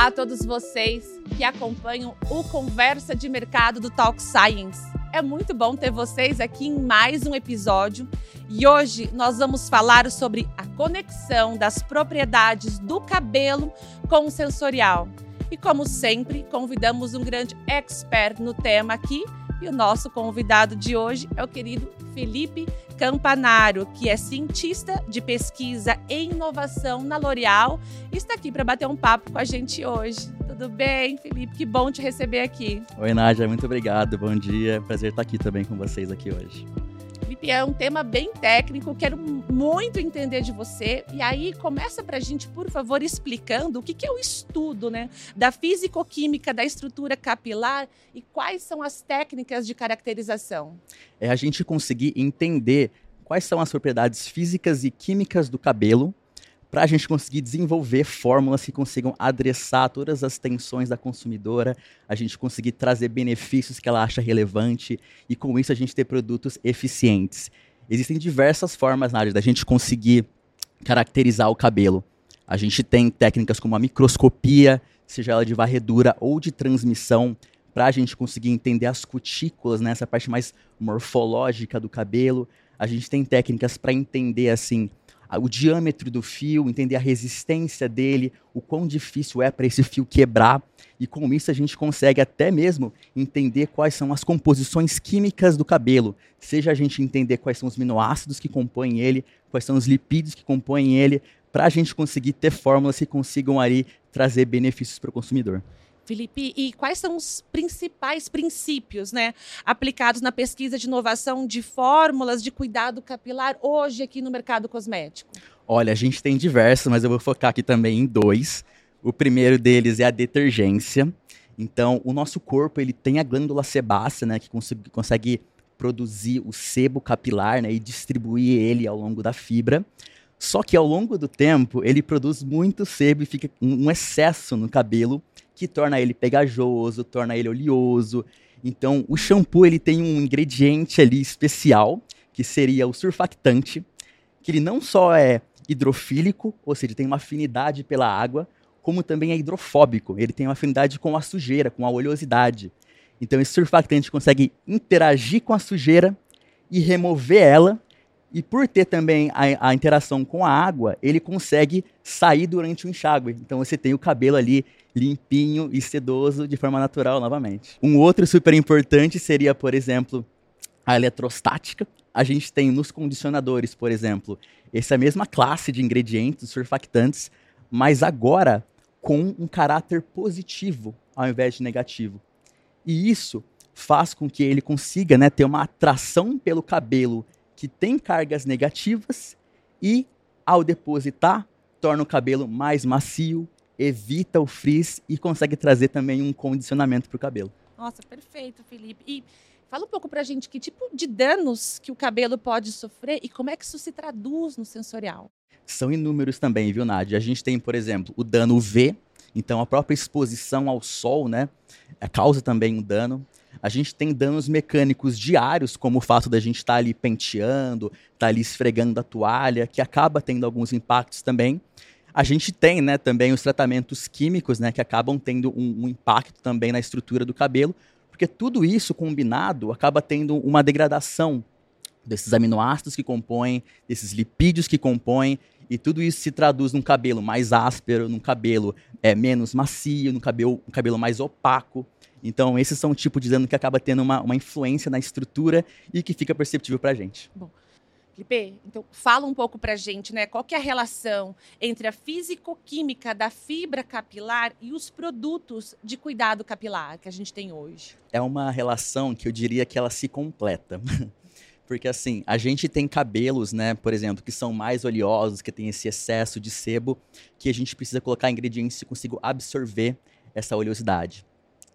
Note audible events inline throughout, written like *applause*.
Olá a todos vocês que acompanham o Conversa de Mercado do Talk Science. É muito bom ter vocês aqui em mais um episódio e hoje nós vamos falar sobre a conexão das propriedades do cabelo com o sensorial. E como sempre, convidamos um grande expert no tema aqui e o nosso convidado de hoje é o querido Felipe Campanaro, que é cientista de pesquisa e inovação na L'Oréal está aqui para bater um papo com a gente hoje. Tudo bem, Felipe? Que bom te receber aqui. Oi, Nádia, muito obrigado. Bom dia. Prazer estar aqui também com vocês aqui hoje. É um tema bem técnico, quero muito entender de você. E aí, começa para a gente, por favor, explicando o que, que é o estudo né, da físico-química da estrutura capilar e quais são as técnicas de caracterização. É a gente conseguir entender quais são as propriedades físicas e químicas do cabelo para a gente conseguir desenvolver fórmulas que consigam adressar todas as tensões da consumidora, a gente conseguir trazer benefícios que ela acha relevante e com isso a gente ter produtos eficientes. Existem diversas formas, Nádia, da gente conseguir caracterizar o cabelo. A gente tem técnicas como a microscopia, seja ela de varredura ou de transmissão, para a gente conseguir entender as cutículas, né, essa parte mais morfológica do cabelo. A gente tem técnicas para entender assim o diâmetro do fio, entender a resistência dele, o quão difícil é para esse fio quebrar. E com isso a gente consegue até mesmo entender quais são as composições químicas do cabelo. Seja a gente entender quais são os aminoácidos que compõem ele, quais são os lipídios que compõem ele, para a gente conseguir ter fórmulas que consigam ali trazer benefícios para o consumidor. Felipe, e quais são os principais princípios né, aplicados na pesquisa de inovação de fórmulas de cuidado capilar hoje aqui no mercado cosmético? Olha, a gente tem diversos, mas eu vou focar aqui também em dois. O primeiro deles é a detergência. Então, o nosso corpo ele tem a glândula sebácea, né, que consegue, consegue produzir o sebo capilar né, e distribuir ele ao longo da fibra. Só que ao longo do tempo, ele produz muito sebo e fica um excesso no cabelo que torna ele pegajoso, torna ele oleoso. Então, o shampoo ele tem um ingrediente ali especial, que seria o surfactante, que ele não só é hidrofílico, ou seja, tem uma afinidade pela água, como também é hidrofóbico. Ele tem uma afinidade com a sujeira, com a oleosidade. Então, esse surfactante consegue interagir com a sujeira e remover ela. E por ter também a, a interação com a água, ele consegue sair durante o enxágue. Então, você tem o cabelo ali limpinho e sedoso de forma natural novamente. Um outro super importante seria, por exemplo, a eletrostática. A gente tem nos condicionadores, por exemplo, essa mesma classe de ingredientes, surfactantes, mas agora com um caráter positivo ao invés de negativo. E isso faz com que ele consiga né, ter uma atração pelo cabelo que tem cargas negativas e, ao depositar, torna o cabelo mais macio, evita o frizz e consegue trazer também um condicionamento para o cabelo. Nossa, perfeito, Felipe. E fala um pouco para a gente que tipo de danos que o cabelo pode sofrer e como é que isso se traduz no sensorial. São inúmeros também, viu, Nádia? A gente tem, por exemplo, o dano UV, então a própria exposição ao sol, né, é, causa também um dano. A gente tem danos mecânicos diários, como o fato da gente estar tá ali penteando, estar tá ali esfregando a toalha, que acaba tendo alguns impactos também. A gente tem né, também os tratamentos químicos, né, que acabam tendo um, um, impacto também na estrutura do cabelo, porque tudo isso combinado acaba tendo uma degradação desses aminoácidos que compõem, desses lipídios que compõem, e tudo isso se traduz num cabelo mais áspero, num cabelo é, menos macio, num cabelo, um cabelo mais opaco. Então, esses são o tipo de dano que acaba tendo uma, uma influência na estrutura e que fica perceptível para a gente. Bom. Felipe, então fala um pouco para a gente, né? Qual que é a relação entre a físico-química da fibra capilar e os produtos de cuidado capilar que a gente tem hoje? É uma relação que eu diria que ela se completa. *laughs* Porque assim, a gente tem cabelos, né, por exemplo, que são mais oleosos, que tem esse excesso de sebo, que a gente precisa colocar ingredientes que consigam absorver essa oleosidade.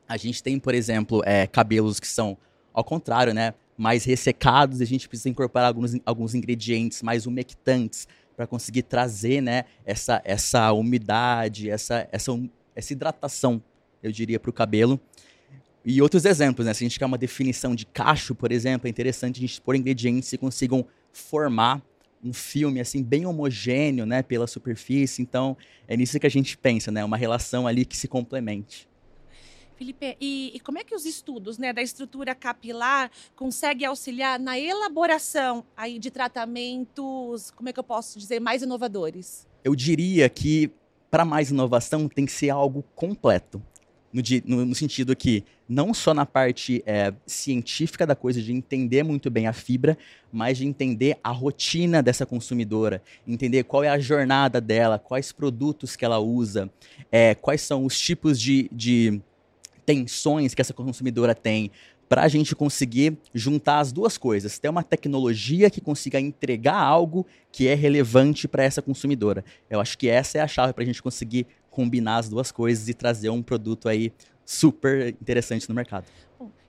A gente tem, por exemplo, é, cabelos que são ao contrário, né? mais ressecados, a gente precisa incorporar alguns, alguns ingredientes mais umectantes para conseguir trazer né, essa, essa umidade, essa, essa, essa hidratação, eu diria, para o cabelo. E outros exemplos, né? Se a gente quer uma definição de cacho, por exemplo, é interessante a gente pôr ingredientes que consigam formar um filme assim bem homogêneo, né, pela superfície. Então, é nisso que a gente pensa, né, uma relação ali que se complemente. Felipe, e, e, como é que os estudos né, da estrutura capilar conseguem auxiliar na elaboração aí de tratamentos, como é que eu posso dizer, mais inovadores? Eu diria que para mais inovação tem que ser algo completo no, no, no sentido que não só na parte é, científica da coisa, de entender muito bem a fibra, mas de entender a rotina dessa consumidora, entender qual é a jornada dela, quais produtos que ela usa, é, quais são os tipos de, de tensões que essa consumidora tem, para a gente conseguir juntar as duas coisas, ter uma tecnologia que consiga entregar algo que é relevante para essa consumidora. Eu acho que essa é a chave para a gente conseguir combinar as duas coisas e trazer um produto aí super interessante no mercado.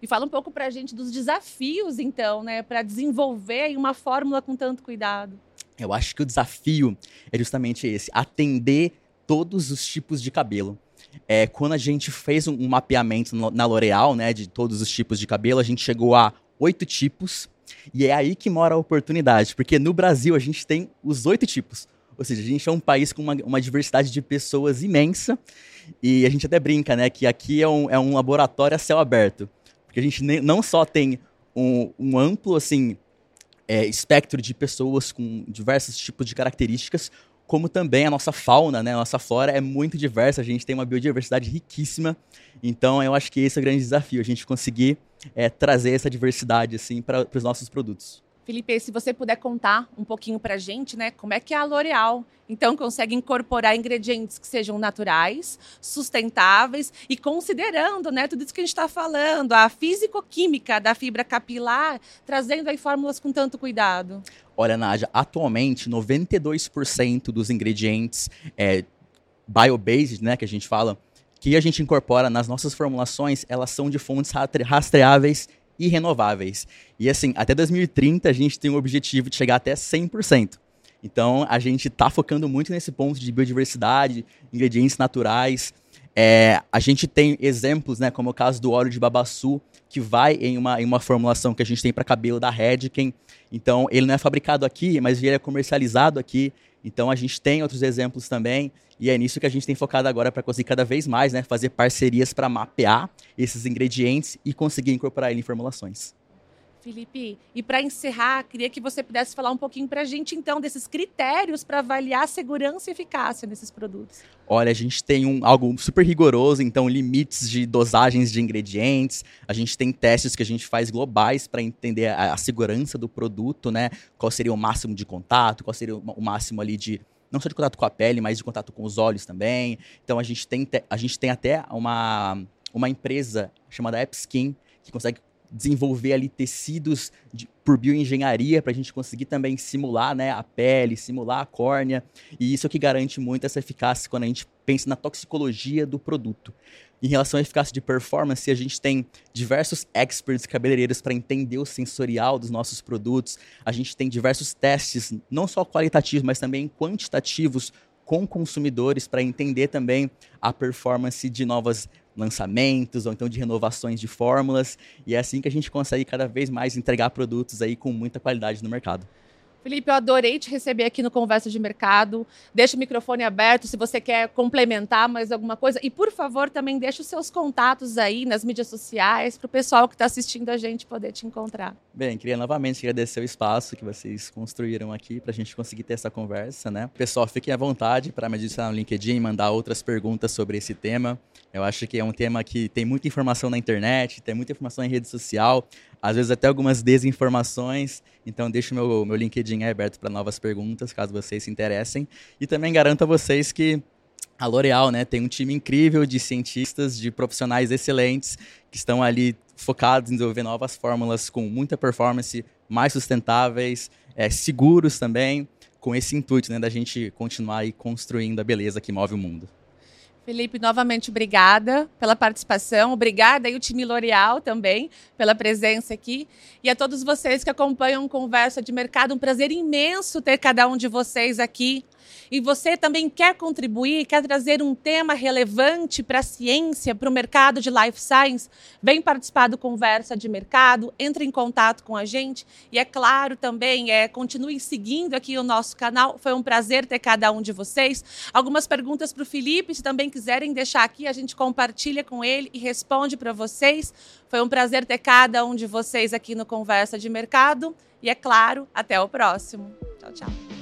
E fala um pouco para a gente dos desafios, então, né, para desenvolver uma fórmula com tanto cuidado. Eu acho que o desafio é justamente esse: atender todos os tipos de cabelo. É, quando a gente fez um, um mapeamento no, na L'Oréal, né, de todos os tipos de cabelo, a gente chegou a oito tipos. E é aí que mora a oportunidade, porque no Brasil a gente tem os oito tipos. Ou seja, a gente é um país com uma, uma diversidade de pessoas imensa. E a gente até brinca, né, que aqui é um, é um laboratório a céu aberto. Porque a gente ne, não só tem um, um amplo, assim, é, espectro de pessoas com diversos tipos de características, como também a nossa fauna, né, a nossa flora é muito diversa, a gente tem uma biodiversidade riquíssima. Então, eu acho que esse é o grande desafio, a gente conseguir é, trazer essa diversidade assim para os nossos produtos. Felipe, se você puder contar um pouquinho para a gente, né, como é que a L'Oréal então consegue incorporar ingredientes que sejam naturais, sustentáveis e considerando, né, tudo isso que a gente está falando, a físico-química da fibra capilar, trazendo aí fórmulas com tanto cuidado. Olha, Nádia, atualmente 92% dos ingredientes é, bio-based, né, que a gente fala, que a gente incorpora nas nossas formulações, elas são de fontes rastreáveis e renováveis. E assim, até 2030 a gente tem o objetivo de chegar até 100%. Então a gente está focando muito nesse ponto de biodiversidade, ingredientes naturais. É, a gente tem exemplos, né, como o caso do óleo de babaçu, que vai em uma, em uma formulação que a gente tem para cabelo da Redken. Então ele não é fabricado aqui, mas ele é comercializado aqui. Então a gente tem outros exemplos também. E é nisso que a gente tem focado agora para conseguir cada vez mais, né, fazer parcerias para mapear esses ingredientes e conseguir incorporar ele em formulações. Felipe, e para encerrar, queria que você pudesse falar um pouquinho para a gente, então, desses critérios para avaliar a segurança e eficácia nesses produtos. Olha, a gente tem um, algo super rigoroso, então, limites de dosagens de ingredientes, a gente tem testes que a gente faz globais para entender a, a, segurança do produto, né? Qual seria o máximo de contato, qual seria o, máximo ali de não só de contato com a pele, mas de contato com os olhos também. Então a gente tem, a gente tem até uma, uma empresa chamada AppSkin que consegue desenvolver ali tecidos de, por bioengenharia para a gente conseguir também simular né, a pele, simular a córnea. E isso é que garante muito essa eficácia quando a gente pensa na toxicologia do produto. Em relação à eficácia de performance, a gente tem diversos experts cabeleireiros para entender o sensorial dos nossos produtos. A gente tem diversos testes, não só qualitativos, mas também quantitativos com consumidores para entender também a performance de novas lançamentos ou então de renovações de fórmulas. E é assim que a gente consegue cada vez mais entregar produtos aí com muita qualidade no mercado. Felipe, eu adorei te receber aqui no Conversa de Mercado. Deixa o microfone aberto se você quer complementar mais alguma coisa. E, por favor, também deixa os seus contatos aí nas mídias sociais para o pessoal que está assistindo a gente poder te encontrar. Bem, queria novamente agradecer o espaço que vocês construíram aqui para a gente conseguir ter essa conversa, né? Pessoal, fiquem à vontade para me adicionar no LinkedIn e mandar outras perguntas sobre esse tema. Eu acho que é um tema que tem muita informação na internet, tem muita informação em rede social, às vezes até algumas desinformações. Então, deixo meu, meu LinkedIn aberto para novas perguntas, caso vocês se interessem. E também garanto a vocês que a L'Oréal né, tem um time incrível de cientistas, de profissionais excelentes, que estão ali focados em desenvolver novas fórmulas com muita performance, mais sustentáveis, é, seguros também, com esse intuito né, da gente continuar aí construindo a beleza que move o mundo. Felipe, novamente obrigada pela participação, obrigada aí o time L'Oréal também pela presença aqui. E a todos vocês que acompanham Conversa de Mercado, um prazer imenso ter cada um de vocês aqui e você também quer contribuir, quer trazer um tema relevante para a ciência, para o mercado de life science, vem participar do Conversa de Mercado, entre em contato com a gente e, é claro, também é, continue seguindo aqui o nosso canal. Foi um prazer ter cada um de vocês. Algumas perguntas para o Felipe, se também quiserem deixar aqui, a gente compartilha com ele e responde para vocês. Foi um prazer ter cada um de vocês aqui no Conversa de Mercado. E é claro, até o próximo. Tchau, tchau.